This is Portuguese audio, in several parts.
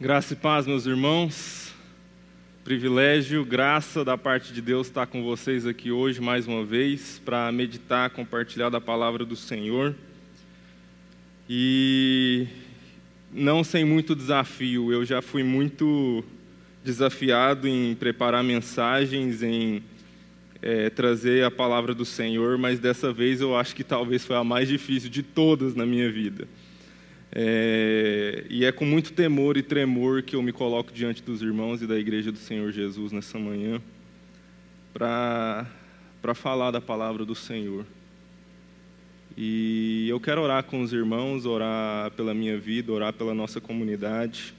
Graça e paz, meus irmãos. Privilégio, graça da parte de Deus estar com vocês aqui hoje mais uma vez para meditar, compartilhar da palavra do Senhor. E não sem muito desafio, eu já fui muito desafiado em preparar mensagens, em é, trazer a palavra do Senhor, mas dessa vez eu acho que talvez foi a mais difícil de todas na minha vida. É, e é com muito temor e tremor que eu me coloco diante dos irmãos e da Igreja do Senhor Jesus nessa manhã para falar da palavra do Senhor. E eu quero orar com os irmãos, orar pela minha vida, orar pela nossa comunidade,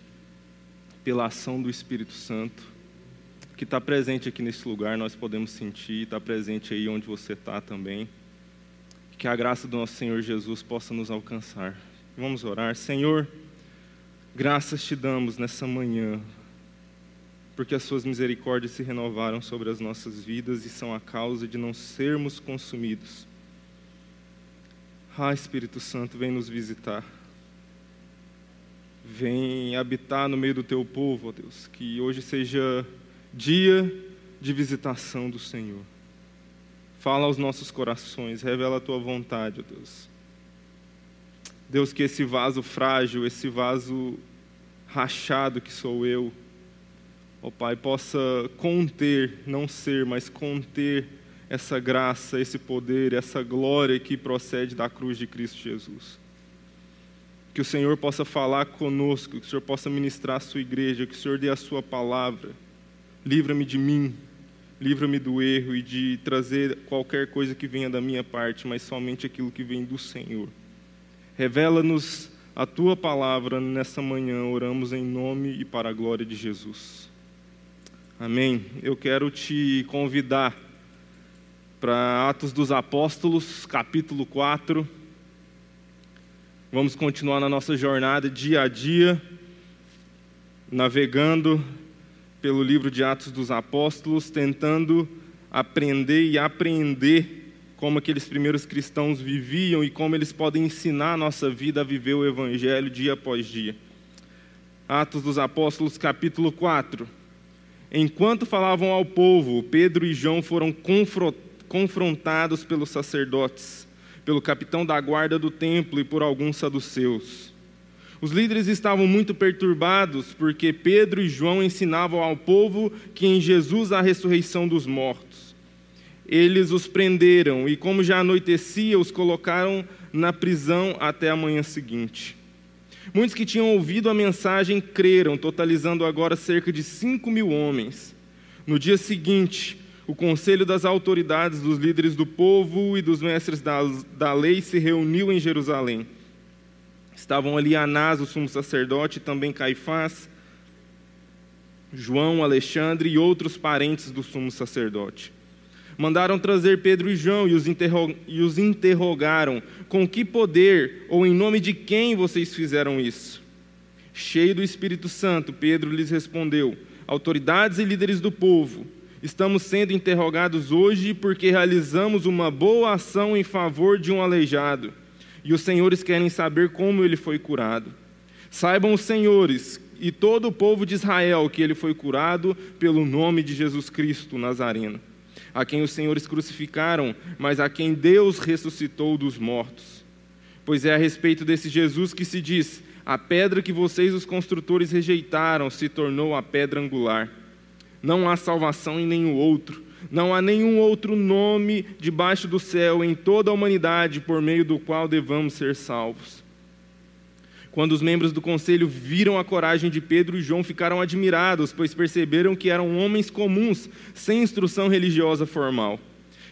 pela ação do Espírito Santo, que está presente aqui nesse lugar, nós podemos sentir, está presente aí onde você está também. Que a graça do nosso Senhor Jesus possa nos alcançar. Vamos orar. Senhor, graças te damos nessa manhã, porque as suas misericórdias se renovaram sobre as nossas vidas e são a causa de não sermos consumidos. Ah, Espírito Santo, vem nos visitar. Vem habitar no meio do teu povo, ó Deus. Que hoje seja dia de visitação do Senhor. Fala aos nossos corações, revela a tua vontade, ó Deus. Deus, que esse vaso frágil, esse vaso rachado que sou eu, ó Pai, possa conter, não ser, mas conter essa graça, esse poder, essa glória que procede da cruz de Cristo Jesus. Que o Senhor possa falar conosco, que o Senhor possa ministrar a sua igreja, que o Senhor dê a sua palavra. Livra-me de mim, livra-me do erro e de trazer qualquer coisa que venha da minha parte, mas somente aquilo que vem do Senhor. Revela-nos a tua palavra nessa manhã, oramos em nome e para a glória de Jesus. Amém. Eu quero te convidar para Atos dos Apóstolos, capítulo 4. Vamos continuar na nossa jornada dia a dia, navegando pelo livro de Atos dos Apóstolos, tentando aprender e apreender como aqueles primeiros cristãos viviam e como eles podem ensinar a nossa vida a viver o Evangelho dia após dia. Atos dos Apóstolos, capítulo 4. Enquanto falavam ao povo, Pedro e João foram confrontados pelos sacerdotes, pelo capitão da guarda do templo e por alguns saduceus. Os líderes estavam muito perturbados porque Pedro e João ensinavam ao povo que em Jesus há a ressurreição dos mortos eles os prenderam e, como já anoitecia, os colocaram na prisão até a manhã seguinte. Muitos que tinham ouvido a mensagem creram, totalizando agora cerca de cinco mil homens. No dia seguinte, o conselho das autoridades, dos líderes do povo e dos mestres da, da lei se reuniu em Jerusalém. Estavam ali Anás, o sumo sacerdote, e também Caifás, João, Alexandre e outros parentes do sumo sacerdote mandaram trazer Pedro e João e os, e os interrogaram: Com que poder ou em nome de quem vocês fizeram isso? Cheio do Espírito Santo, Pedro lhes respondeu: Autoridades e líderes do povo, estamos sendo interrogados hoje porque realizamos uma boa ação em favor de um aleijado, e os senhores querem saber como ele foi curado. Saibam os senhores e todo o povo de Israel que ele foi curado pelo nome de Jesus Cristo Nazareno a quem os senhores crucificaram, mas a quem Deus ressuscitou dos mortos. Pois é a respeito desse Jesus que se diz: a pedra que vocês, os construtores, rejeitaram, se tornou a pedra angular. Não há salvação em nenhum outro, não há nenhum outro nome debaixo do céu em toda a humanidade por meio do qual devamos ser salvos. Quando os membros do conselho viram a coragem de Pedro e João, ficaram admirados, pois perceberam que eram homens comuns, sem instrução religiosa formal.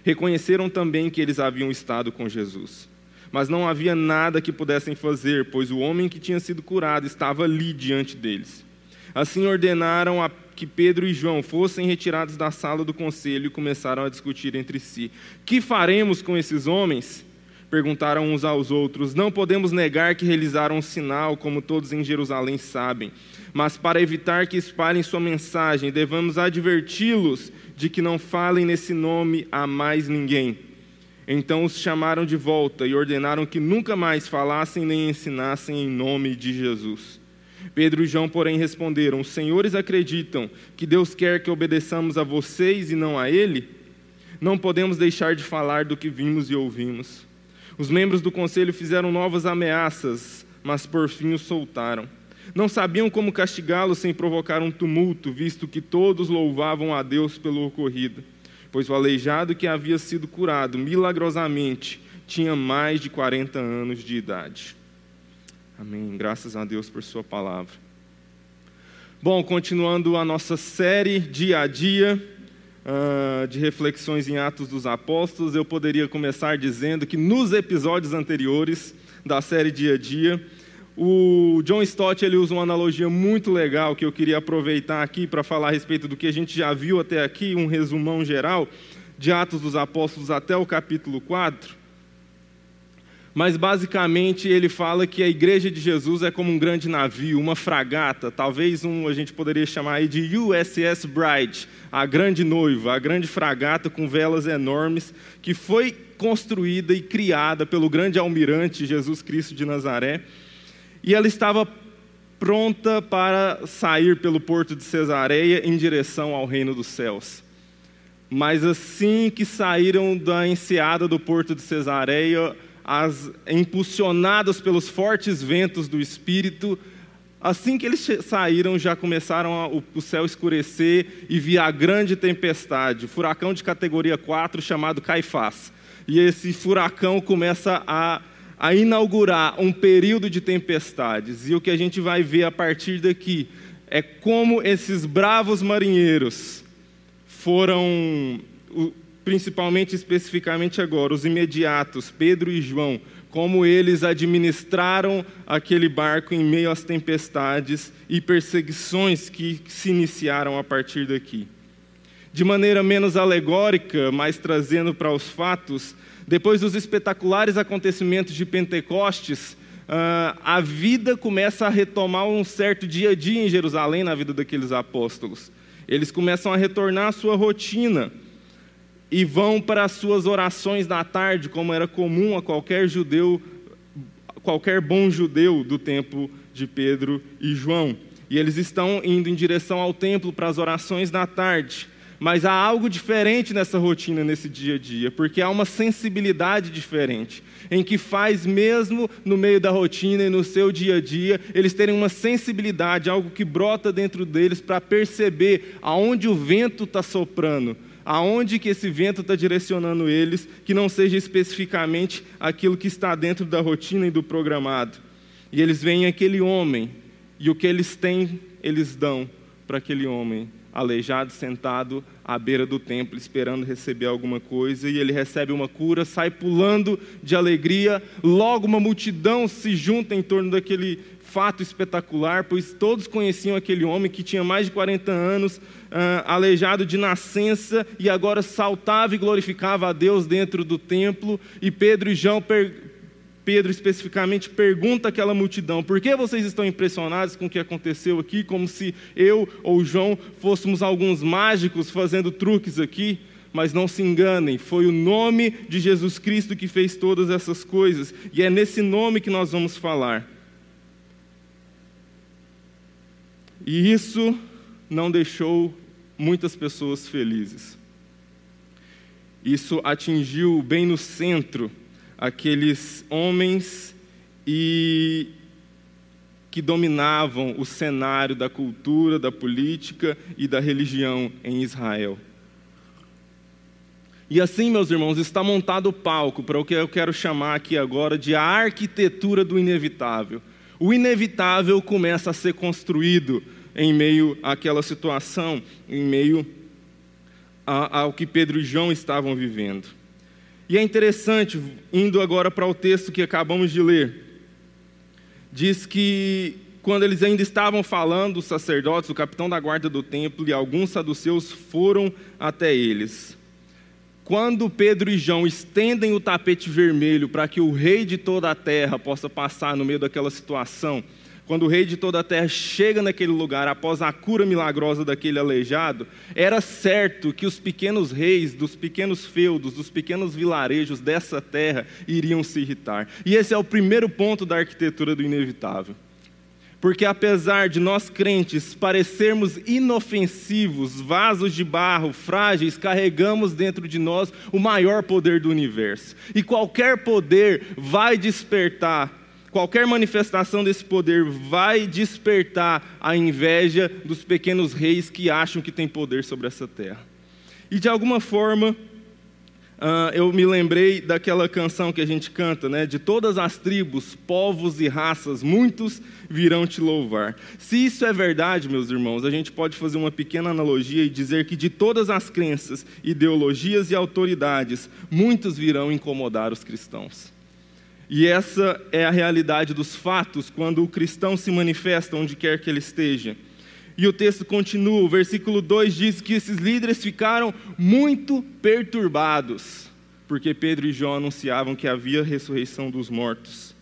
Reconheceram também que eles haviam estado com Jesus. Mas não havia nada que pudessem fazer, pois o homem que tinha sido curado estava ali diante deles. Assim ordenaram a que Pedro e João fossem retirados da sala do conselho e começaram a discutir entre si: Que faremos com esses homens? Perguntaram uns aos outros: Não podemos negar que realizaram um sinal, como todos em Jerusalém sabem, mas para evitar que espalhem sua mensagem, devemos adverti-los de que não falem nesse nome a mais ninguém. Então os chamaram de volta e ordenaram que nunca mais falassem nem ensinassem em nome de Jesus. Pedro e João, porém, responderam: Os senhores acreditam que Deus quer que obedeçamos a vocês e não a Ele? Não podemos deixar de falar do que vimos e ouvimos. Os membros do conselho fizeram novas ameaças, mas por fim os soltaram. Não sabiam como castigá-lo sem provocar um tumulto, visto que todos louvavam a Deus pelo ocorrido, pois o aleijado que havia sido curado milagrosamente tinha mais de 40 anos de idade. Amém. Graças a Deus por Sua palavra. Bom, continuando a nossa série dia a dia uh, de reflexões em Atos dos Apóstolos, eu poderia começar dizendo que nos episódios anteriores da série dia a dia, o John Stott ele usa uma analogia muito legal que eu queria aproveitar aqui para falar a respeito do que a gente já viu até aqui, um resumão geral de Atos dos Apóstolos até o capítulo 4 mas basicamente ele fala que a igreja de Jesus é como um grande navio, uma fragata, talvez um, a gente poderia chamar aí de USS Bride, a grande noiva, a grande fragata com velas enormes, que foi construída e criada pelo grande almirante Jesus Cristo de Nazaré, e ela estava pronta para sair pelo porto de Cesareia em direção ao reino dos céus. Mas assim que saíram da enseada do porto de Cesareia, as, impulsionados pelos fortes ventos do Espírito, assim que eles saíram, já começaram a, o, o, céu escurecer e via a grande tempestade, furacão de categoria 4 chamado Caifás. E esse furacão começa a, a inaugurar um período de tempestades. E o que a gente vai ver a partir daqui é como esses bravos marinheiros foram principalmente especificamente agora, os imediatos, Pedro e João, como eles administraram aquele barco em meio às tempestades e perseguições que se iniciaram a partir daqui. De maneira menos alegórica, mas trazendo para os fatos, depois dos espetaculares acontecimentos de Pentecostes, uh, a vida começa a retomar um certo dia a dia em Jerusalém na vida daqueles apóstolos. Eles começam a retornar à sua rotina e vão para as suas orações da tarde, como era comum a qualquer judeu, qualquer bom judeu do tempo de Pedro e João. E eles estão indo em direção ao templo para as orações da tarde. Mas há algo diferente nessa rotina, nesse dia a dia, porque há uma sensibilidade diferente, em que faz mesmo no meio da rotina e no seu dia a dia, eles terem uma sensibilidade, algo que brota dentro deles para perceber aonde o vento está soprando, aonde que esse vento está direcionando eles, que não seja especificamente aquilo que está dentro da rotina e do programado. E eles veem aquele homem, e o que eles têm, eles dão para aquele homem, aleijado, sentado à beira do templo, esperando receber alguma coisa, e ele recebe uma cura, sai pulando de alegria, logo uma multidão se junta em torno daquele fato espetacular, pois todos conheciam aquele homem que tinha mais de 40 anos, uh, aleijado de nascença, e agora saltava e glorificava a Deus dentro do templo. E Pedro e João, Pedro especificamente, pergunta àquela multidão: por que vocês estão impressionados com o que aconteceu aqui, como se eu ou João fôssemos alguns mágicos fazendo truques aqui? mas não se enganem, foi o nome de Jesus Cristo que fez todas essas coisas, e é nesse nome que nós vamos falar. E isso não deixou muitas pessoas felizes. Isso atingiu bem no centro aqueles homens e que dominavam o cenário da cultura, da política e da religião em Israel. E assim, meus irmãos, está montado o palco para o que eu quero chamar aqui agora de a arquitetura do inevitável. O inevitável começa a ser construído em meio àquela situação, em meio ao que Pedro e João estavam vivendo. E é interessante, indo agora para o texto que acabamos de ler, diz que quando eles ainda estavam falando, os sacerdotes, o capitão da guarda do templo e alguns saduceus foram até eles. Quando Pedro e João estendem o tapete vermelho para que o rei de toda a terra possa passar no meio daquela situação, quando o rei de toda a terra chega naquele lugar após a cura milagrosa daquele aleijado, era certo que os pequenos reis dos pequenos feudos, dos pequenos vilarejos dessa terra iriam se irritar. E esse é o primeiro ponto da arquitetura do inevitável. Porque apesar de nós crentes parecermos inofensivos, vasos de barro, frágeis, carregamos dentro de nós o maior poder do universo. E qualquer poder vai despertar, qualquer manifestação desse poder vai despertar a inveja dos pequenos reis que acham que têm poder sobre essa terra. E de alguma forma, Uh, eu me lembrei daquela canção que a gente canta, né? De todas as tribos, povos e raças, muitos virão te louvar. Se isso é verdade, meus irmãos, a gente pode fazer uma pequena analogia e dizer que de todas as crenças, ideologias e autoridades, muitos virão incomodar os cristãos. E essa é a realidade dos fatos quando o cristão se manifesta onde quer que ele esteja. E o texto continua, o versículo 2 diz que esses líderes ficaram muito perturbados, porque Pedro e João anunciavam que havia ressurreição dos mortos.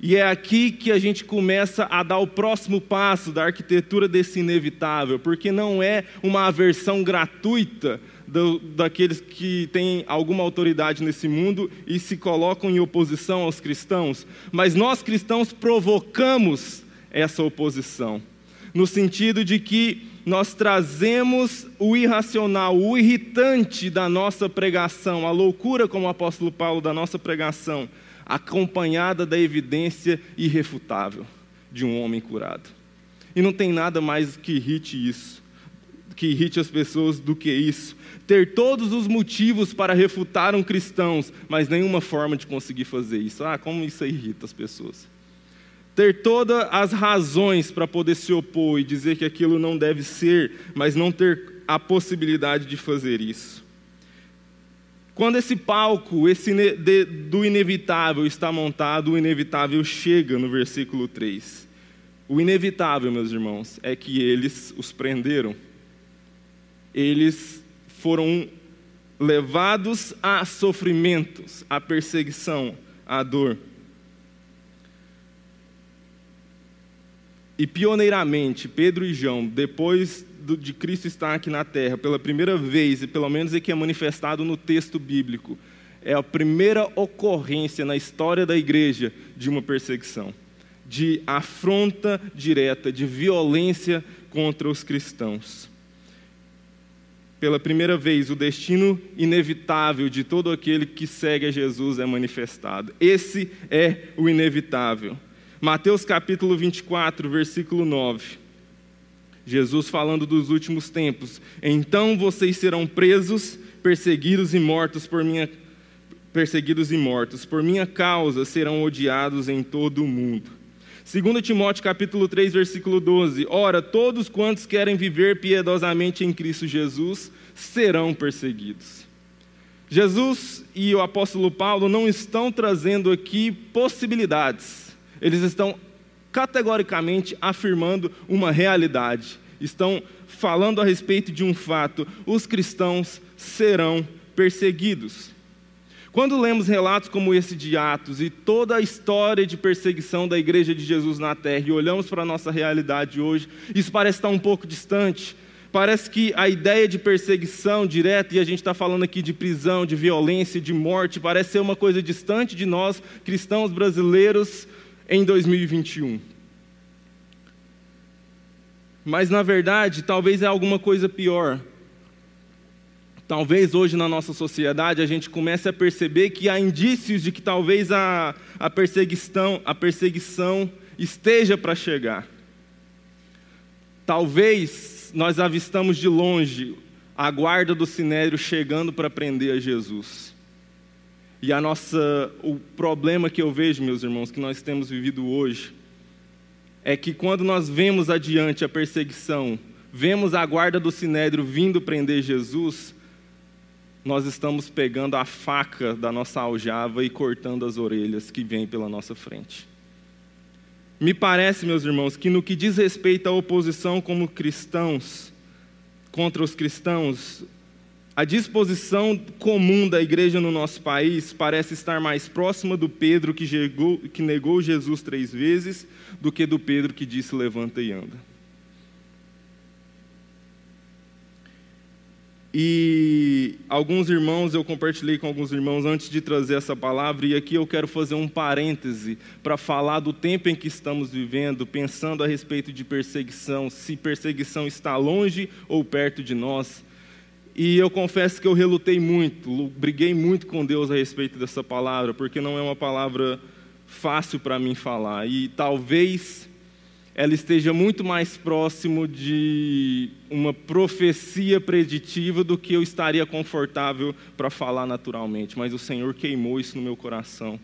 E é aqui que a gente começa a dar o próximo passo da arquitetura desse inevitável, porque não é uma aversão gratuita do, daqueles que têm alguma autoridade nesse mundo e se colocam em oposição aos cristãos, mas nós cristãos provocamos essa oposição, no sentido de que nós trazemos o irracional, o irritante da nossa pregação, a loucura, como o apóstolo Paulo, da nossa pregação, acompanhada da evidência irrefutável de um homem curado. E não tem nada mais que irrite isso, que irrite as pessoas do que isso. Ter todos os motivos para refutar um cristão, mas nenhuma forma de conseguir fazer isso. Ah, como isso irrita as pessoas ter todas as razões para poder se opor e dizer que aquilo não deve ser, mas não ter a possibilidade de fazer isso. Quando esse palco esse de, do inevitável está montado, o inevitável chega no versículo 3. O inevitável, meus irmãos, é que eles os prenderam. Eles foram levados a sofrimentos, a perseguição, a dor. E pioneiramente, Pedro e João, depois de Cristo estar aqui na terra, pela primeira vez, e pelo menos é que é manifestado no texto bíblico, é a primeira ocorrência na história da igreja de uma perseguição, de afronta direta, de violência contra os cristãos. Pela primeira vez, o destino inevitável de todo aquele que segue a Jesus é manifestado. Esse é o inevitável. Mateus capítulo 24, versículo 9. Jesus falando dos últimos tempos. Então vocês serão presos, perseguidos e mortos por minha perseguidos e mortos. Por minha causa serão odiados em todo o mundo. 2 Timóteo capítulo 3, versículo 12. Ora, todos quantos querem viver piedosamente em Cristo Jesus serão perseguidos. Jesus e o apóstolo Paulo não estão trazendo aqui possibilidades eles estão categoricamente afirmando uma realidade, estão falando a respeito de um fato: os cristãos serão perseguidos. Quando lemos relatos como esse de Atos e toda a história de perseguição da igreja de Jesus na terra e olhamos para a nossa realidade hoje, isso parece estar um pouco distante. Parece que a ideia de perseguição direta, e a gente está falando aqui de prisão, de violência, de morte, parece ser uma coisa distante de nós, cristãos brasileiros, em 2021. Mas na verdade, talvez é alguma coisa pior. Talvez hoje na nossa sociedade a gente comece a perceber que há indícios de que talvez a, a perseguição, a perseguição esteja para chegar. Talvez nós avistamos de longe a guarda do sinédrio chegando para prender a Jesus. E a nossa, o problema que eu vejo, meus irmãos, que nós temos vivido hoje, é que quando nós vemos adiante a perseguição, vemos a guarda do sinédrio vindo prender Jesus, nós estamos pegando a faca da nossa aljava e cortando as orelhas que vêm pela nossa frente. Me parece, meus irmãos, que no que diz respeito à oposição como cristãos contra os cristãos, a disposição comum da igreja no nosso país parece estar mais próxima do Pedro que, negou Jesus três vezes do que do Pedro que disse levanta e anda. E alguns irmãos, eu compartilhei com alguns irmãos antes de trazer essa palavra, e aqui eu quero fazer um parêntese para falar do tempo em que estamos vivendo, pensando a respeito de perseguição, se perseguição está longe ou perto de nós. E eu confesso que eu relutei muito, briguei muito com Deus a respeito dessa palavra, porque não é uma palavra fácil para mim falar. E talvez ela esteja muito mais próximo de uma profecia preditiva do que eu estaria confortável para falar naturalmente. Mas o Senhor queimou isso no meu coração.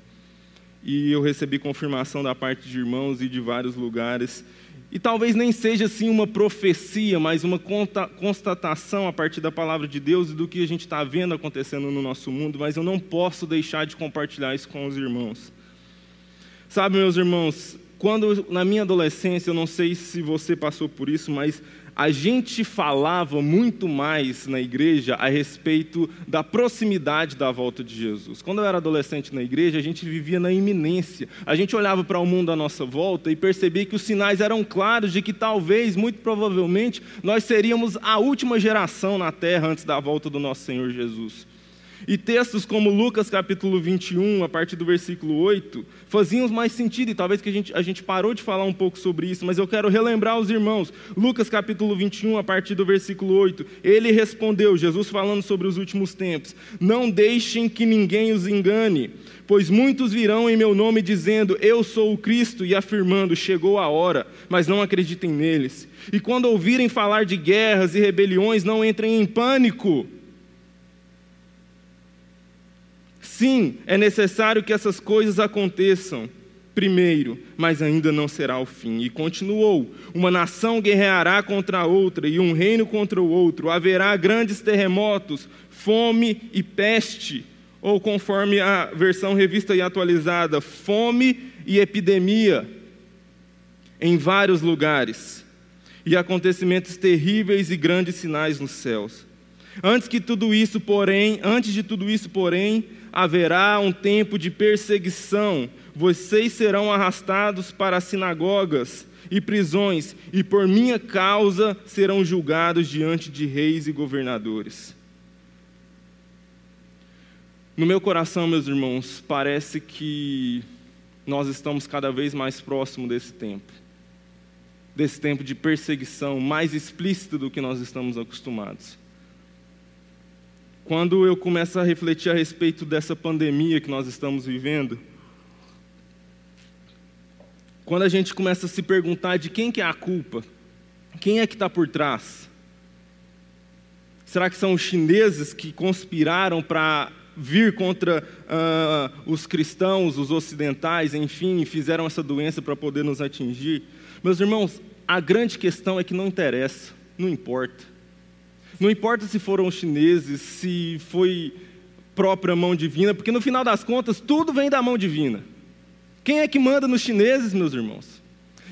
E eu recebi confirmação da parte de irmãos e de vários lugares. E talvez nem seja assim uma profecia, mas uma constatação a partir da palavra de Deus e do que a gente está vendo acontecendo no nosso mundo, mas eu não posso deixar de compartilhar isso com os irmãos. Sabe, meus irmãos, quando na minha adolescência, eu não sei se você passou por isso, mas a gente falava muito mais na igreja a respeito da proximidade da volta de Jesus. Quando eu era adolescente na igreja, a gente vivia na iminência. A gente olhava para o mundo à nossa volta e percebia que os sinais eram claros de que talvez, muito provavelmente, nós seríamos a última geração na terra antes da volta do nosso Senhor Jesus. E textos como Lucas capítulo 21, a partir do versículo 8, faziam mais sentido, e talvez que a gente, a gente parou de falar um pouco sobre isso, mas eu quero relembrar os irmãos. Lucas capítulo 21, a partir do versículo 8, ele respondeu, Jesus falando sobre os últimos tempos: Não deixem que ninguém os engane, pois muitos virão em meu nome dizendo, Eu sou o Cristo, e afirmando, Chegou a hora, mas não acreditem neles. E quando ouvirem falar de guerras e rebeliões, não entrem em pânico Sim, é necessário que essas coisas aconteçam primeiro, mas ainda não será o fim. E continuou: uma nação guerreará contra a outra, e um reino contra o outro. Haverá grandes terremotos, fome e peste. Ou, conforme a versão revista e atualizada, fome e epidemia em vários lugares. E acontecimentos terríveis e grandes sinais nos céus. Antes que tudo isso, porém, antes de tudo isso, porém, haverá um tempo de perseguição. Vocês serão arrastados para sinagogas e prisões, e por minha causa serão julgados diante de reis e governadores. No meu coração, meus irmãos, parece que nós estamos cada vez mais próximos desse tempo. Desse tempo de perseguição mais explícito do que nós estamos acostumados. Quando eu começo a refletir a respeito dessa pandemia que nós estamos vivendo, quando a gente começa a se perguntar de quem que é a culpa, quem é que está por trás? Será que são os chineses que conspiraram para vir contra uh, os cristãos, os ocidentais, enfim, fizeram essa doença para poder nos atingir? Meus irmãos, a grande questão é que não interessa, não importa. Não importa se foram chineses, se foi própria mão divina, porque no final das contas tudo vem da mão divina. Quem é que manda nos chineses, meus irmãos?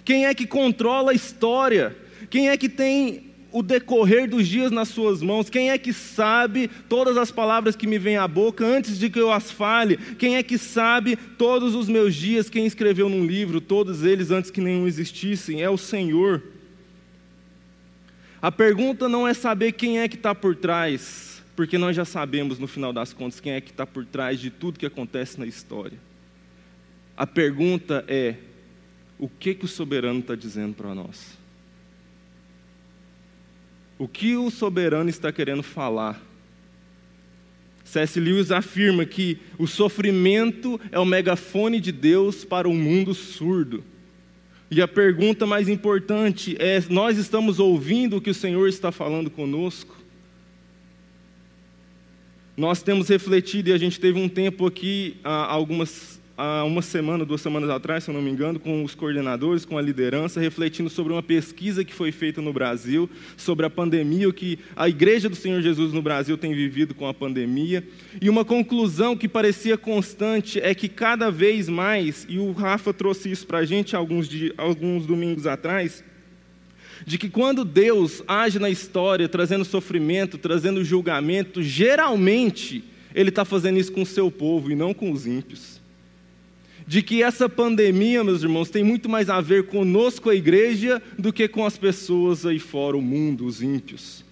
Quem é que controla a história? Quem é que tem o decorrer dos dias nas suas mãos? Quem é que sabe todas as palavras que me vêm à boca antes de que eu as fale? Quem é que sabe todos os meus dias? Quem escreveu num livro, todos eles antes que nenhum existissem? É o Senhor. A pergunta não é saber quem é que está por trás, porque nós já sabemos no final das contas quem é que está por trás de tudo que acontece na história. A pergunta é: o que, que o soberano está dizendo para nós? O que o soberano está querendo falar? C.S. Lewis afirma que o sofrimento é o megafone de Deus para um mundo surdo. E a pergunta mais importante é: nós estamos ouvindo o que o Senhor está falando conosco? Nós temos refletido e a gente teve um tempo aqui, algumas há uma semana, duas semanas atrás, se eu não me engano, com os coordenadores, com a liderança, refletindo sobre uma pesquisa que foi feita no Brasil, sobre a pandemia, o que a Igreja do Senhor Jesus no Brasil tem vivido com a pandemia. E uma conclusão que parecia constante é que cada vez mais, e o Rafa trouxe isso para a gente alguns, alguns domingos atrás, de que quando Deus age na história, trazendo sofrimento, trazendo julgamento, geralmente Ele está fazendo isso com o seu povo e não com os ímpios de que essa pandemia, meus irmãos, tem muito mais a ver conosco, a igreja, do que com as pessoas aí fora, o mundo, os ímpios.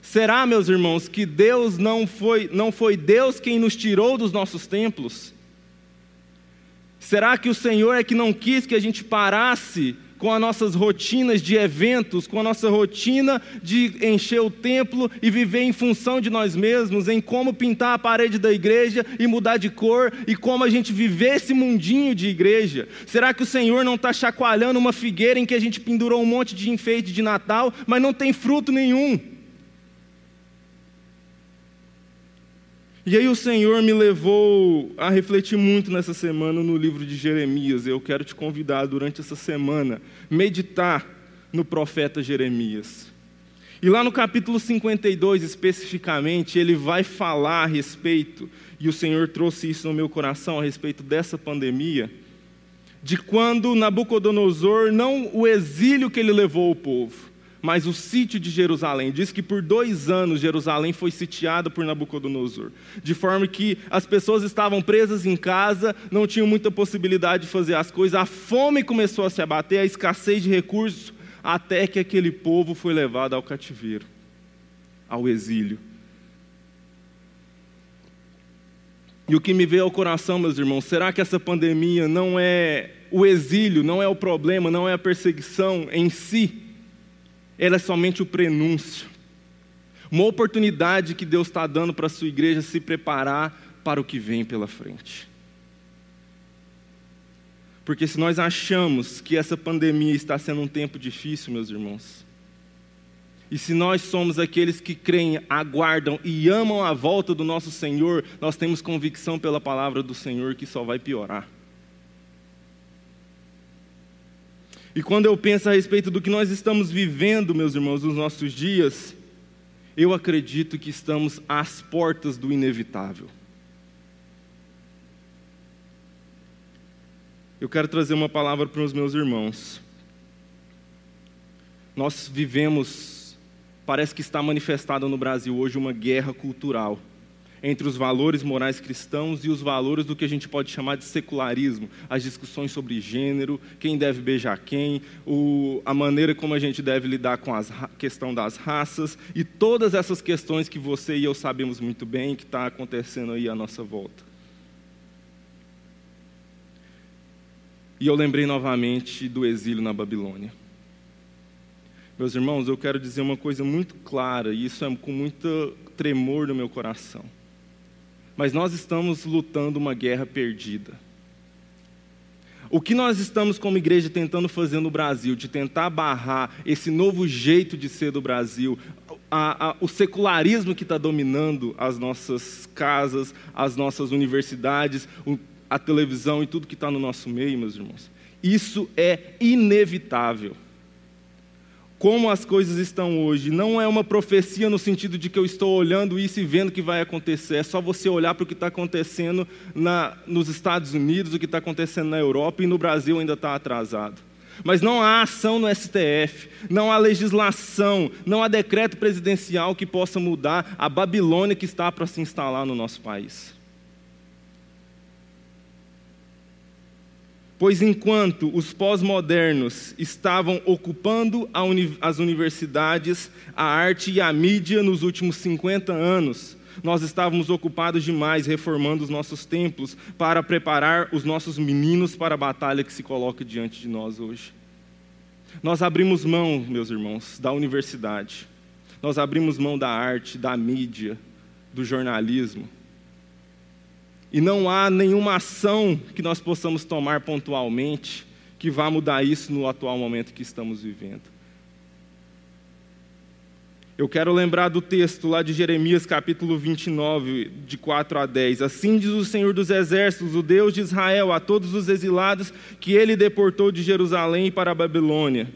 Será, meus irmãos, que Deus não foi, não foi Deus quem nos tirou dos nossos templos? Será que o Senhor é que não quis que a gente parasse com as nossas rotinas de eventos, com a nossa rotina de encher o templo e viver em função de nós mesmos, em como pintar a parede da igreja e mudar de cor e como a gente viver esse mundinho de igreja? Será que o Senhor não está chacoalhando uma figueira em que a gente pendurou um monte de enfeite de Natal, mas não tem fruto nenhum? E aí o Senhor me levou a refletir muito nessa semana no livro de Jeremias. Eu quero te convidar durante essa semana meditar no profeta Jeremias. E lá no capítulo 52, especificamente, ele vai falar a respeito, e o Senhor trouxe isso no meu coração a respeito dessa pandemia, de quando Nabucodonosor, não o exílio que ele levou o povo, mas o sítio de Jerusalém. Diz que por dois anos Jerusalém foi sitiada por Nabucodonosor, de forma que as pessoas estavam presas em casa, não tinham muita possibilidade de fazer as coisas, a fome começou a se abater, a escassez de recursos, até que aquele povo foi levado ao cativeiro, ao exílio. E o que me veio ao coração, meus irmãos, será que essa pandemia não é o exílio, não é o problema, não é a perseguição em si? Ela é somente o prenúncio. Uma oportunidade que Deus está dando para a sua igreja se preparar para o que vem pela frente. Porque se nós achamos que essa pandemia está sendo um tempo difícil, meus irmãos, e se nós somos aqueles que creem, aguardam e amam a volta do nosso Senhor, nós temos convicção pela palavra do Senhor que só vai piorar. E quando eu penso a respeito do que nós estamos vivendo, meus irmãos, nos nossos dias, eu acredito que estamos às portas do inevitável. Eu quero trazer uma palavra para os meus irmãos. Nós vivemos, parece que está manifestada no Brasil hoje uma guerra cultural entre os valores morais cristãos e os valores do que a gente pode chamar de secularismo, as discussões sobre gênero, quem deve beijar quem, o, a maneira como a gente deve lidar com a questão das raças e todas essas questões que você e eu sabemos muito bem que está acontecendo aí à nossa volta. E eu lembrei novamente do exílio na Babilônia. Meus irmãos, eu quero dizer uma coisa muito clara, e isso é com muito tremor no meu coração mas nós estamos lutando uma guerra perdida. O que nós estamos, como igreja, tentando fazer no Brasil, de tentar barrar esse novo jeito de ser do Brasil, a, a, o secularismo que está dominando as nossas casas, as nossas universidades, o, a televisão e tudo que está no nosso meio, meus irmãos, isso é inevitável como as coisas estão hoje. Não é uma profecia no sentido de que eu estou olhando isso e vendo o que vai acontecer. É só você olhar para o que está acontecendo na, nos Estados Unidos, o que está acontecendo na Europa e no Brasil ainda está atrasado. Mas não há ação no STF, não há legislação, não há decreto presidencial que possa mudar a Babilônia que está para se instalar no nosso país. Pois enquanto os pós-modernos estavam ocupando uni as universidades, a arte e a mídia nos últimos 50 anos, nós estávamos ocupados demais reformando os nossos templos para preparar os nossos meninos para a batalha que se coloca diante de nós hoje. Nós abrimos mão, meus irmãos, da universidade. Nós abrimos mão da arte, da mídia, do jornalismo e não há nenhuma ação que nós possamos tomar pontualmente que vá mudar isso no atual momento que estamos vivendo. Eu quero lembrar do texto lá de Jeremias, capítulo 29, de 4 a 10. Assim diz o Senhor dos Exércitos, o Deus de Israel, a todos os exilados que ele deportou de Jerusalém para a Babilônia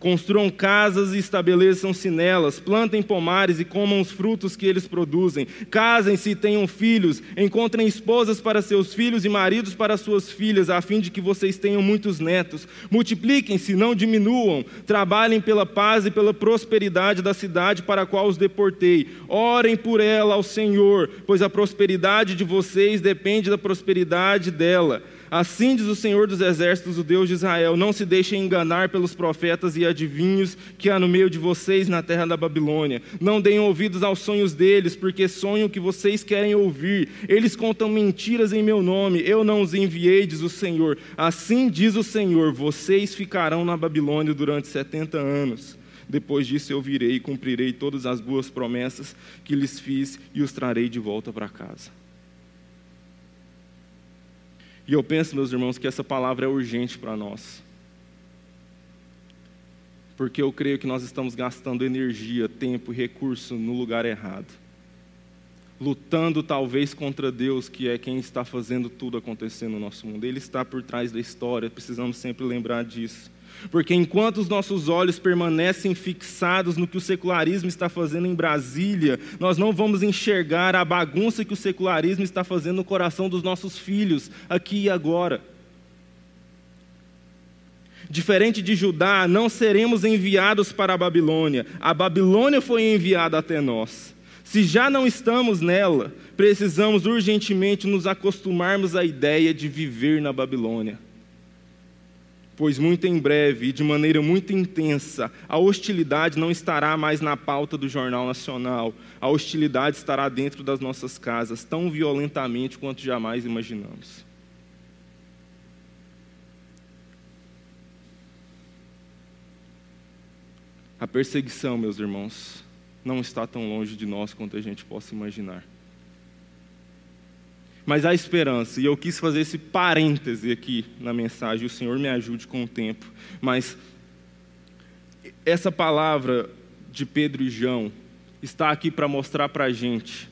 Construam casas e estabeleçam-se nelas, plantem pomares e comam os frutos que eles produzem. Casem-se e tenham filhos, encontrem esposas para seus filhos e maridos para suas filhas, a fim de que vocês tenham muitos netos. Multipliquem-se, não diminuam. Trabalhem pela paz e pela prosperidade da cidade para a qual os deportei. Orem por ela ao Senhor, pois a prosperidade de vocês depende da prosperidade dela Assim diz o Senhor dos Exércitos, o Deus de Israel: Não se deixem enganar pelos profetas e adivinhos que há no meio de vocês na terra da Babilônia. Não deem ouvidos aos sonhos deles, porque sonham o que vocês querem ouvir. Eles contam mentiras em meu nome. Eu não os enviei, diz o Senhor. Assim diz o Senhor: Vocês ficarão na Babilônia durante setenta anos. Depois disso eu virei e cumprirei todas as boas promessas que lhes fiz e os trarei de volta para casa. E eu penso, meus irmãos, que essa palavra é urgente para nós. Porque eu creio que nós estamos gastando energia, tempo e recurso no lugar errado. Lutando talvez contra Deus, que é quem está fazendo tudo acontecer no nosso mundo. Ele está por trás da história, precisamos sempre lembrar disso. Porque enquanto os nossos olhos permanecem fixados no que o secularismo está fazendo em Brasília, nós não vamos enxergar a bagunça que o secularismo está fazendo no coração dos nossos filhos, aqui e agora. Diferente de Judá, não seremos enviados para a Babilônia. A Babilônia foi enviada até nós. Se já não estamos nela, precisamos urgentemente nos acostumarmos à ideia de viver na Babilônia pois muito em breve e de maneira muito intensa, a hostilidade não estará mais na pauta do Jornal Nacional. A hostilidade estará dentro das nossas casas, tão violentamente quanto jamais imaginamos. A perseguição, meus irmãos, não está tão longe de nós quanto a gente possa imaginar. Mas há esperança, e eu quis fazer esse parêntese aqui na mensagem, o Senhor me ajude com o tempo. Mas essa palavra de Pedro e João está aqui para mostrar para a gente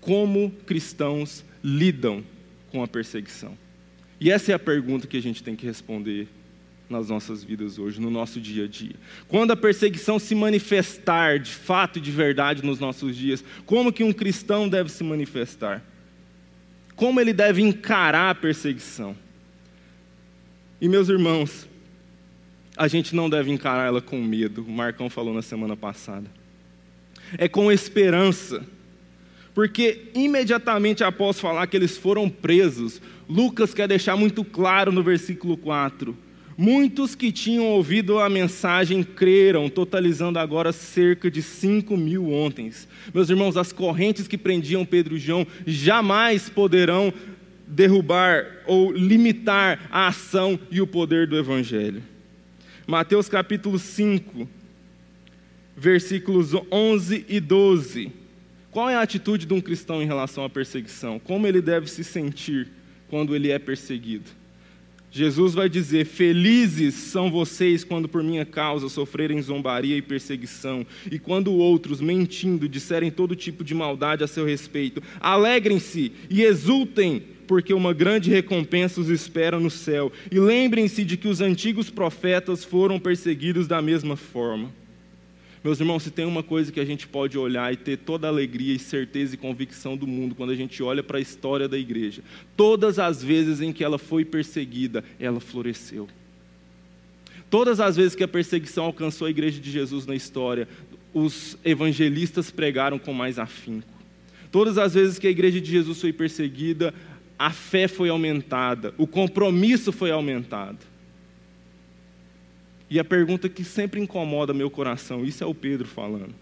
como cristãos lidam com a perseguição. E essa é a pergunta que a gente tem que responder nas nossas vidas hoje, no nosso dia a dia. Quando a perseguição se manifestar de fato e de verdade nos nossos dias, como que um cristão deve se manifestar? Como ele deve encarar a perseguição. E meus irmãos, a gente não deve encarar ela com medo, o Marcão falou na semana passada. É com esperança. Porque imediatamente após falar que eles foram presos, Lucas quer deixar muito claro no versículo 4 Muitos que tinham ouvido a mensagem creram, totalizando agora cerca de 5 mil ontem. Meus irmãos, as correntes que prendiam Pedro e João jamais poderão derrubar ou limitar a ação e o poder do Evangelho. Mateus capítulo 5, versículos 11 e 12. Qual é a atitude de um cristão em relação à perseguição? Como ele deve se sentir quando ele é perseguido? Jesus vai dizer: Felizes são vocês quando por minha causa sofrerem zombaria e perseguição, e quando outros, mentindo, disserem todo tipo de maldade a seu respeito. Alegrem-se e exultem, porque uma grande recompensa os espera no céu. E lembrem-se de que os antigos profetas foram perseguidos da mesma forma. Meus irmãos, se tem uma coisa que a gente pode olhar e ter toda a alegria e certeza e convicção do mundo quando a gente olha para a história da igreja, todas as vezes em que ela foi perseguida, ela floresceu. Todas as vezes que a perseguição alcançou a igreja de Jesus na história, os evangelistas pregaram com mais afinco. Todas as vezes que a igreja de Jesus foi perseguida, a fé foi aumentada, o compromisso foi aumentado. E a pergunta que sempre incomoda meu coração, isso é o Pedro falando.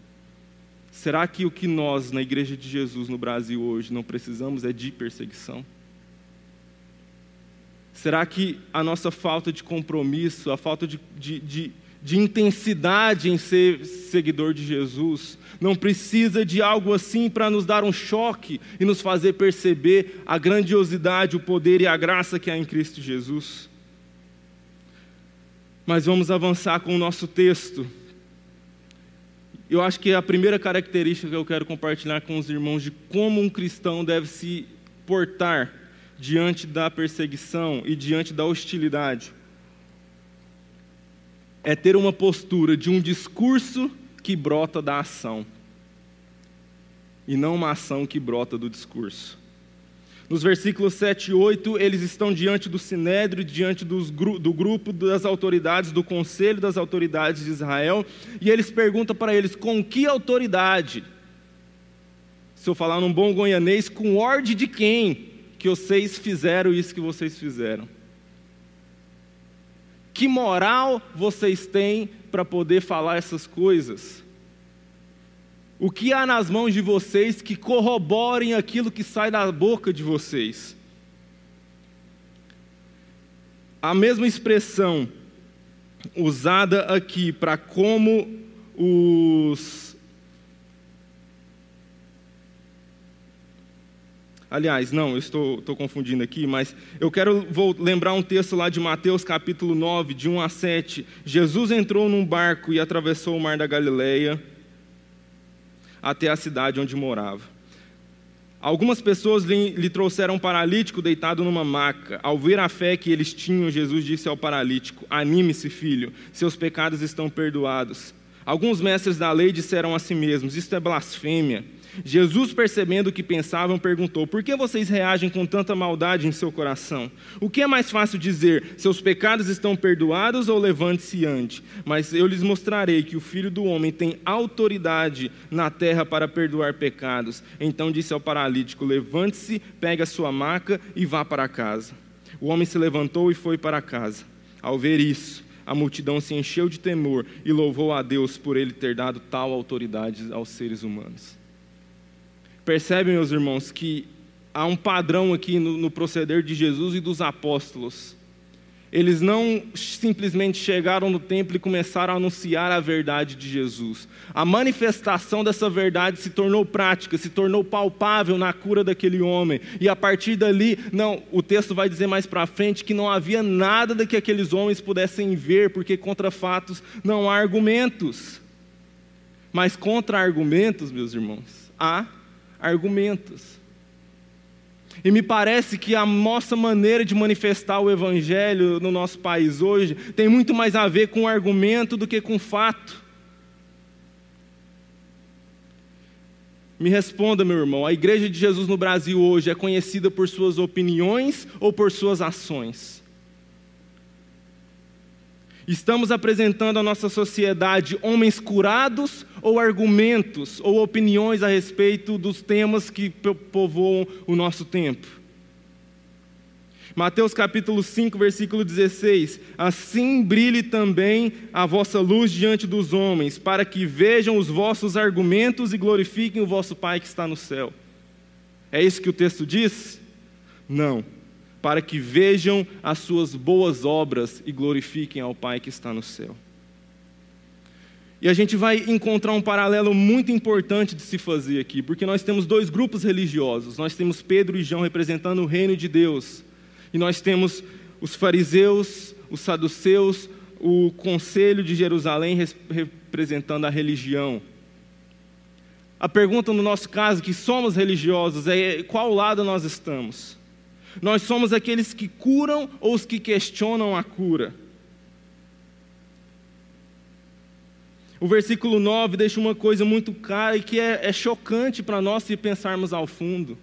Será que o que nós, na Igreja de Jesus no Brasil hoje, não precisamos é de perseguição? Será que a nossa falta de compromisso, a falta de, de, de, de intensidade em ser seguidor de Jesus, não precisa de algo assim para nos dar um choque e nos fazer perceber a grandiosidade, o poder e a graça que há em Cristo Jesus? Mas vamos avançar com o nosso texto. Eu acho que a primeira característica que eu quero compartilhar com os irmãos de como um cristão deve se portar diante da perseguição e diante da hostilidade é ter uma postura de um discurso que brota da ação e não uma ação que brota do discurso. Nos versículos 7 e 8, eles estão diante do sinédrio, diante dos, do grupo das autoridades, do conselho das autoridades de Israel, e eles perguntam para eles: com que autoridade? Se eu falar num bom goianês, com ordem de quem que vocês fizeram isso que vocês fizeram? Que moral vocês têm para poder falar essas coisas? O que há nas mãos de vocês que corroborem aquilo que sai da boca de vocês? A mesma expressão usada aqui para como os. Aliás, não, eu estou, estou confundindo aqui, mas eu quero vou lembrar um texto lá de Mateus capítulo 9, de 1 a 7. Jesus entrou num barco e atravessou o mar da Galileia até a cidade onde morava. Algumas pessoas lhe, lhe, trouxeram um paralítico deitado numa maca. Ao ver a fé que eles tinham, Jesus disse ao paralítico: Anime-se, filho, seus pecados estão perdoados. Alguns mestres da lei disseram a si mesmos: Isto é blasfêmia. Jesus, percebendo o que pensavam, perguntou: Por que vocês reagem com tanta maldade em seu coração? O que é mais fácil dizer: Seus pecados estão perdoados ou levante-se e? Mas eu lhes mostrarei que o filho do homem tem autoridade na terra para perdoar pecados. Então disse ao paralítico: Levante-se, pegue a sua maca e vá para casa. O homem se levantou e foi para casa. Ao ver isso, a multidão se encheu de temor e louvou a Deus por ele ter dado tal autoridade aos seres humanos. Percebem, meus irmãos, que há um padrão aqui no, no proceder de Jesus e dos apóstolos. Eles não simplesmente chegaram no templo e começaram a anunciar a verdade de Jesus. A manifestação dessa verdade se tornou prática, se tornou palpável na cura daquele homem. E a partir dali, não, o texto vai dizer mais para frente que não havia nada de que aqueles homens pudessem ver, porque contra fatos não há argumentos. Mas contra argumentos, meus irmãos, há argumentos. E me parece que a nossa maneira de manifestar o Evangelho no nosso país hoje tem muito mais a ver com argumento do que com fato. Me responda, meu irmão: a Igreja de Jesus no Brasil hoje é conhecida por suas opiniões ou por suas ações? Estamos apresentando à nossa sociedade homens curados ou argumentos ou opiniões a respeito dos temas que povoam o nosso tempo? Mateus capítulo 5, versículo 16: Assim brilhe também a vossa luz diante dos homens, para que vejam os vossos argumentos e glorifiquem o vosso Pai que está no céu. É isso que o texto diz? Não para que vejam as suas boas obras e glorifiquem ao Pai que está no céu. E a gente vai encontrar um paralelo muito importante de se fazer aqui, porque nós temos dois grupos religiosos. Nós temos Pedro e João representando o reino de Deus, e nós temos os fariseus, os saduceus, o conselho de Jerusalém representando a religião. A pergunta no nosso caso, que somos religiosos, é qual lado nós estamos? Nós somos aqueles que curam ou os que questionam a cura. O versículo 9 deixa uma coisa muito clara e que é, é chocante para nós se pensarmos ao fundo.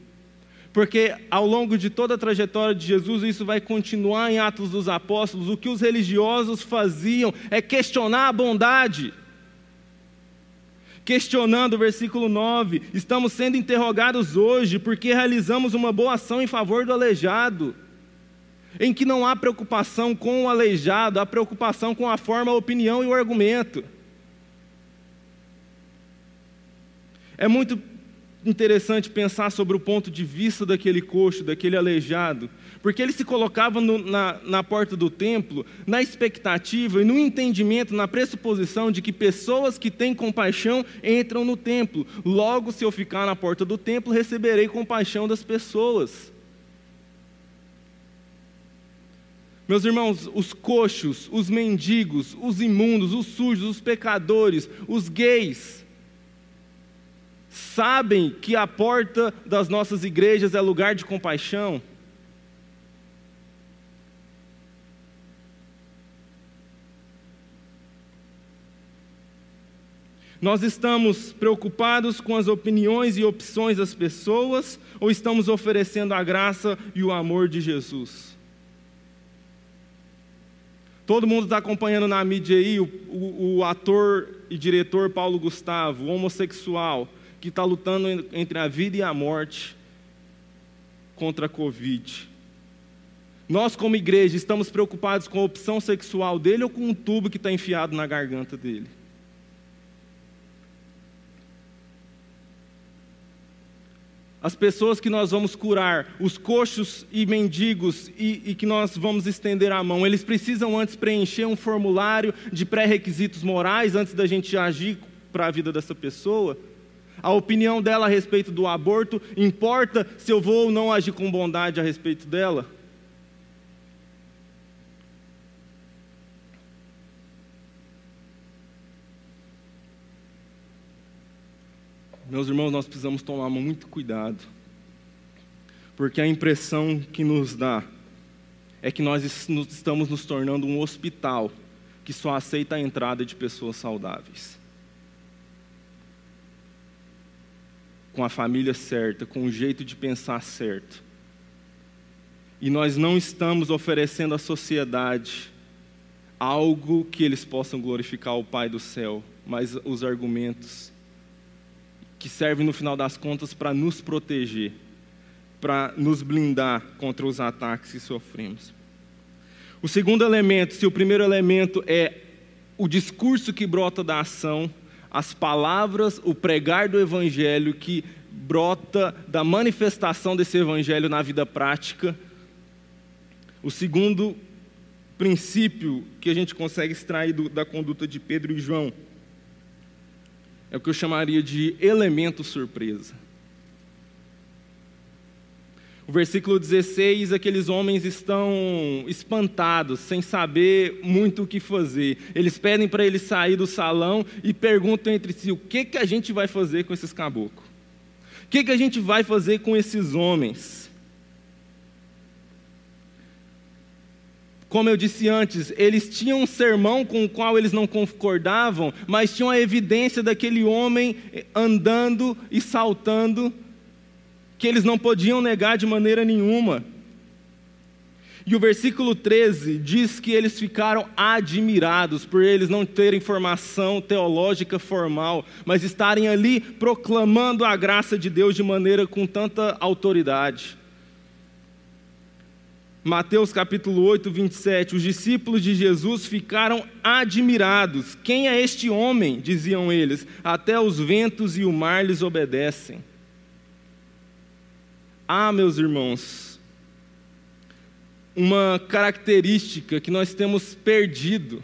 Porque ao longo de toda a trajetória de Jesus, isso vai continuar em Atos dos Apóstolos. O que os religiosos faziam é questionar a bondade questionando o versículo 9: estamos sendo interrogados hoje porque realizamos uma boa ação em favor do aleijado, em que não há preocupação com o aleijado, há preocupação com a forma, a opinião e o argumento. É muito interessante pensar sobre o ponto de vista daquele coxo, daquele aleijado, porque ele se colocava no, na, na porta do templo na expectativa e no entendimento, na pressuposição de que pessoas que têm compaixão entram no templo. Logo, se eu ficar na porta do templo, receberei compaixão das pessoas. Meus irmãos, os coxos, os mendigos, os imundos, os sujos, os pecadores, os gays, sabem que a porta das nossas igrejas é lugar de compaixão? Nós estamos preocupados com as opiniões e opções das pessoas ou estamos oferecendo a graça e o amor de Jesus? Todo mundo está acompanhando na mídia aí o, o, o, ator e diretor Paulo Gustavo, o homossexual, que está lutando entre a vida e a morte. contra a Covid. Nós, como igreja, estamos preocupados com a opção sexual dele ou com um tubo que está enfiado na garganta dele? As pessoas que nós vamos curar, os coxos e mendigos e, e, que nós vamos estender a mão, eles precisam antes preencher um formulário de pré-requisitos morais antes da gente agir para a vida dessa pessoa? A opinião dela a respeito do aborto importa se eu vou ou não agir com bondade a respeito dela? Meus irmãos, nós precisamos tomar muito cuidado, porque a impressão que nos dá é que nós estamos nos tornando um hospital que só aceita a entrada de pessoas saudáveis. Com a família certa, com o jeito de pensar certo. E nós não estamos oferecendo à sociedade algo que eles possam glorificar o Pai do céu, mas os argumentos que serve no final das contas para nos proteger, para nos blindar contra os ataques que sofremos. O segundo elemento, se o primeiro elemento é o discurso que brota da ação, as palavras, o pregar do evangelho que brota da manifestação desse evangelho na vida prática. O segundo princípio que a gente consegue extrair do, da conduta de Pedro e João é o que eu chamaria de elemento surpresa. O versículo 16, aqueles homens estão espantados, sem saber muito o que fazer. Eles pedem para ele sair do salão e perguntam entre si: o que, que a gente vai fazer com esses caboclos? O que, que a gente vai fazer com esses homens? Como eu disse antes, eles tinham um sermão com o qual eles não concordavam, mas tinham a evidência daquele homem andando e saltando, que eles não podiam negar de maneira nenhuma. E o versículo 13 diz que eles ficaram admirados por eles não terem formação teológica formal, mas estarem ali proclamando a graça de Deus de maneira com tanta autoridade. Mateus capítulo 8, 27, os discípulos de Jesus ficaram admirados. Quem é este homem? diziam eles. Até os ventos e o mar lhes obedecem. Ah, meus irmãos, uma característica que nós temos perdido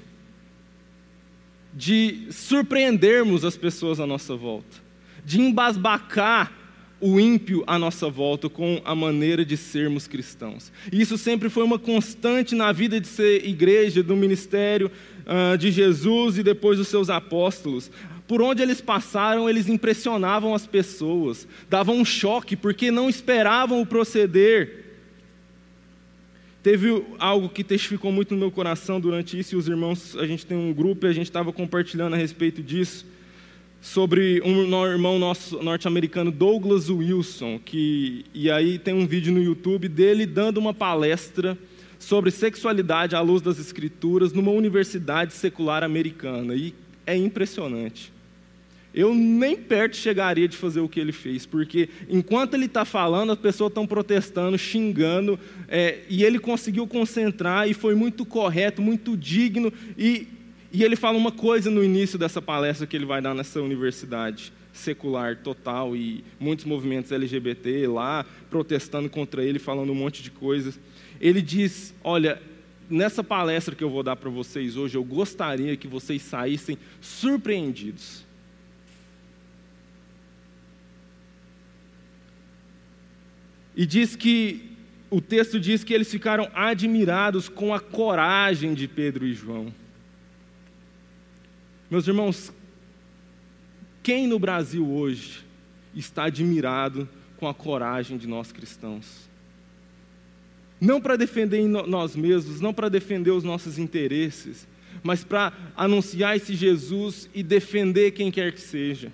de surpreendermos as pessoas à nossa volta, de embasbacar o ímpio à nossa volta com a maneira de sermos cristãos. E isso sempre foi uma constante na vida de ser igreja, do ministério uh, de Jesus e depois dos seus apóstolos. Por onde eles passaram, eles impressionavam as pessoas, davam um choque porque não esperavam o proceder. Teve algo que testificou muito no meu coração durante isso, e os irmãos, a gente tem um grupo e a gente estava compartilhando a respeito disso sobre um irmão nosso norte-americano, Douglas Wilson, que e aí tem um vídeo no YouTube dele dando uma palestra sobre sexualidade à luz das escrituras numa universidade secular americana e é impressionante. Eu nem perto chegaria de fazer o que ele fez, porque enquanto ele está falando, as pessoas estão protestando, xingando, é, e ele conseguiu concentrar e foi muito correto, muito digno e e ele fala uma coisa no início dessa palestra que ele vai dar nessa universidade secular total e muitos movimentos LGBT lá protestando contra ele, falando um monte de coisas. Ele diz: Olha, nessa palestra que eu vou dar para vocês hoje, eu gostaria que vocês saíssem surpreendidos. E diz que o texto diz que eles ficaram admirados com a coragem de Pedro e João. Meus irmãos, quem no Brasil hoje está admirado com a coragem de nós cristãos? Não para defender nós mesmos, não para defender os nossos interesses, mas para anunciar esse Jesus e defender quem quer que seja.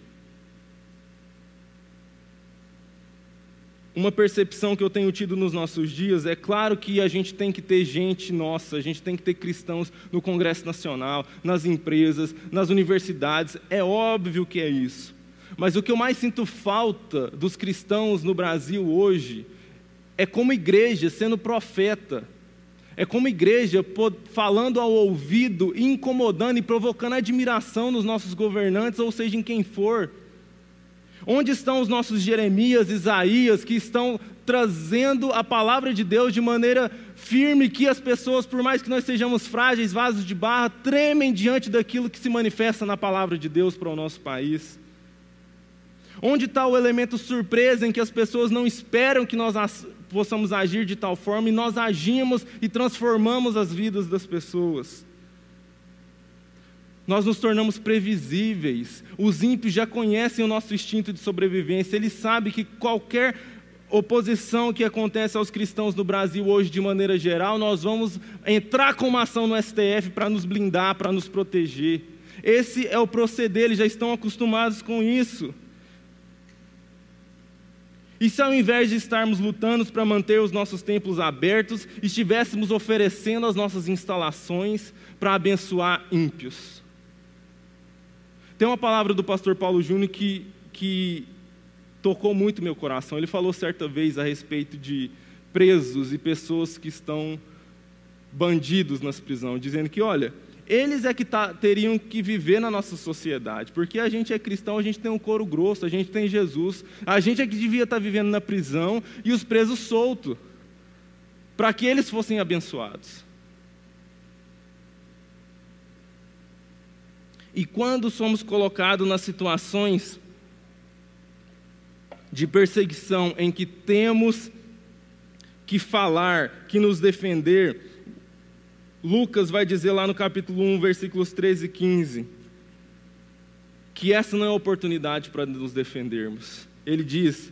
Uma percepção que eu tenho tido nos nossos dias é claro que a gente tem que ter gente nossa, a gente tem que ter cristãos no Congresso Nacional, nas empresas, nas universidades, é óbvio que é isso. Mas o que eu mais sinto falta dos cristãos no Brasil hoje é como igreja sendo profeta, é como igreja falando ao ouvido, incomodando e provocando admiração nos nossos governantes, ou seja, em quem for. Onde estão os nossos Jeremias, Isaías, que estão trazendo a palavra de Deus de maneira firme, que as pessoas, por mais que nós sejamos frágeis, vasos de barra, tremem diante daquilo que se manifesta na palavra de Deus para o nosso país? Onde está o elemento surpresa em que as pessoas não esperam que nós possamos agir de tal forma e nós agimos e transformamos as vidas das pessoas? Nós nos tornamos previsíveis. Os ímpios já conhecem o nosso instinto de sobrevivência, eles sabem que qualquer oposição que acontece aos cristãos no Brasil hoje, de maneira geral, nós vamos entrar com uma ação no STF para nos blindar, para nos proteger. Esse é o proceder, eles já estão acostumados com isso. E se ao invés de estarmos lutando para manter os nossos templos abertos, estivéssemos oferecendo as nossas instalações para abençoar ímpios? Tem uma palavra do pastor Paulo Júnior que, que tocou muito meu coração. Ele falou certa vez a respeito de presos e pessoas que estão bandidos nas prisões, dizendo que, olha, eles é que tá, teriam que viver na nossa sociedade, porque a gente é cristão, a gente tem um couro grosso, a gente tem Jesus, a gente é que devia estar tá vivendo na prisão e os presos soltos, para que eles fossem abençoados. E quando somos colocados nas situações de perseguição em que temos que falar, que nos defender, Lucas vai dizer lá no capítulo 1, versículos 13 e 15, que essa não é a oportunidade para nos defendermos. Ele diz,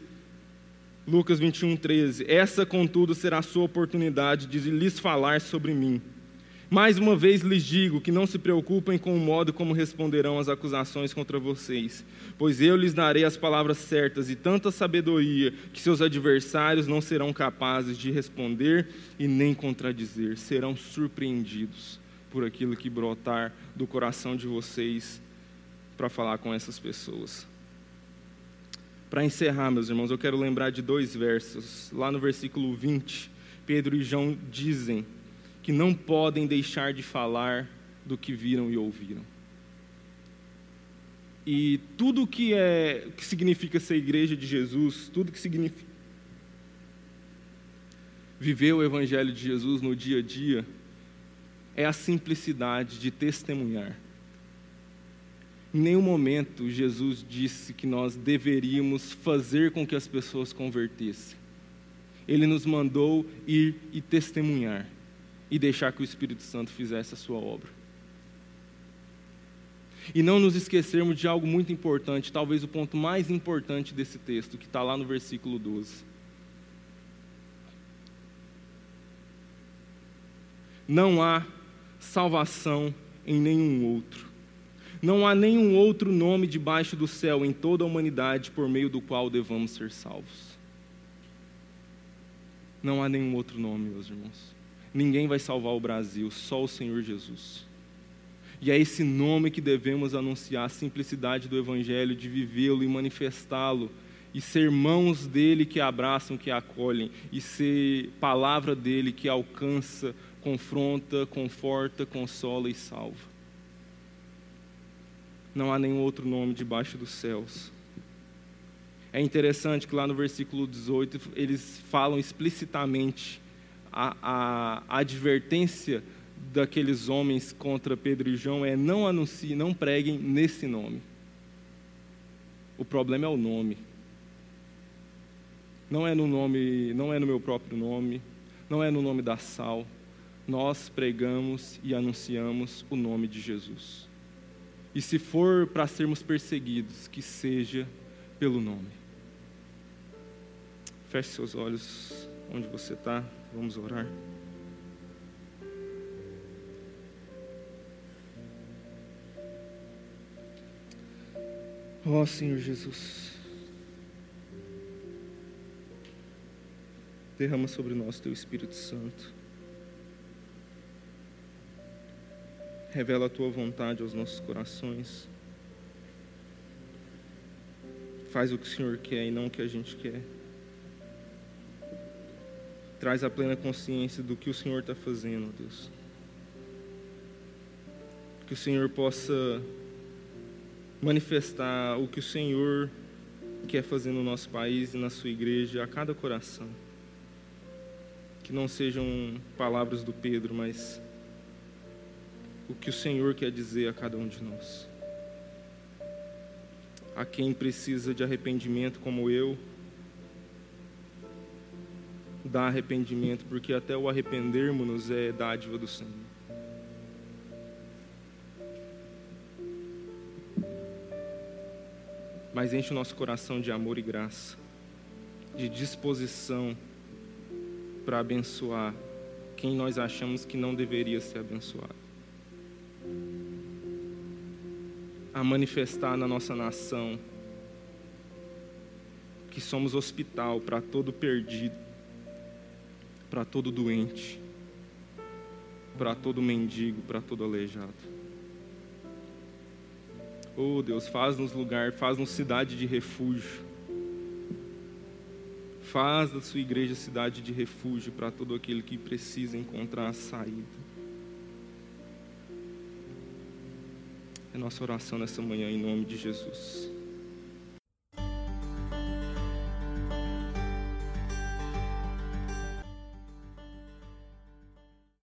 Lucas 21, 13: Essa, contudo, será a sua oportunidade de lhes falar sobre mim. Mais uma vez lhes digo que não se preocupem com o modo como responderão as acusações contra vocês, pois eu lhes darei as palavras certas e tanta sabedoria que seus adversários não serão capazes de responder e nem contradizer, serão surpreendidos por aquilo que brotar do coração de vocês para falar com essas pessoas. Para encerrar, meus irmãos, eu quero lembrar de dois versos. Lá no versículo 20, Pedro e João dizem que não podem deixar de falar do que viram e ouviram. E tudo que é que significa ser igreja de Jesus, tudo que significa viver o evangelho de Jesus no dia a dia, é a simplicidade de testemunhar. Em nenhum momento Jesus disse que nós deveríamos fazer com que as pessoas convertessem. Ele nos mandou ir e testemunhar e deixar que o Espírito Santo fizesse a sua obra. E não nos esquecermos de algo muito importante, talvez o ponto mais importante desse texto, que está lá no versículo 12. Não há salvação em nenhum outro. Não há nenhum outro nome debaixo do céu em toda a humanidade por meio do qual devamos ser salvos. Não há nenhum outro nome, meus irmãos ninguém vai salvar o Brasil, só o Senhor Jesus. E é esse nome que devemos anunciar, a simplicidade do Evangelho, de vivê-lo e manifestá-lo, e ser mãos dele que abraçam, que acolhem, e ser palavra dele que alcança, confronta, conforta, consola e salva. Não há nenhum outro nome debaixo dos céus. É interessante que lá no versículo 18 eles falam explicitamente a, a, advertência daqueles homens contra Pedro e João é não anunciem, não preguem nesse nome. O problema é o nome. Não é no nome, não é no meu próprio nome, não é no nome da Sal. Nós pregamos e anunciamos o nome de Jesus. E se for para sermos perseguidos, que seja pelo nome. Feche seus olhos onde você está. Vamos orar. Ó oh, Senhor Jesus, derrama sobre nós teu Espírito Santo. Revela a tua vontade aos nossos corações. Faz o que o Senhor quer e não o que a gente quer. Traz a plena consciência do que o Senhor está fazendo, Deus. Que o Senhor possa manifestar o que o Senhor quer fazer no nosso país e na sua igreja, a cada coração. Que não sejam palavras do Pedro, mas o que o Senhor quer dizer a cada um de nós. A quem precisa de arrependimento como eu, dá arrependimento, porque até o arrependermos-nos é dádiva do Senhor. Mas enche o nosso coração de amor e graça, de disposição para abençoar quem nós achamos que não deveria ser abençoado. A manifestar na nossa nação que somos hospital para todo perdido, para todo doente, para todo mendigo, para todo aleijado. Oh Deus, faz-nos lugar, faz-nos cidade de refúgio. Faz da sua igreja cidade de refúgio para todo aquele que precisa encontrar a saída. É nossa oração nessa manhã, em nome de Jesus.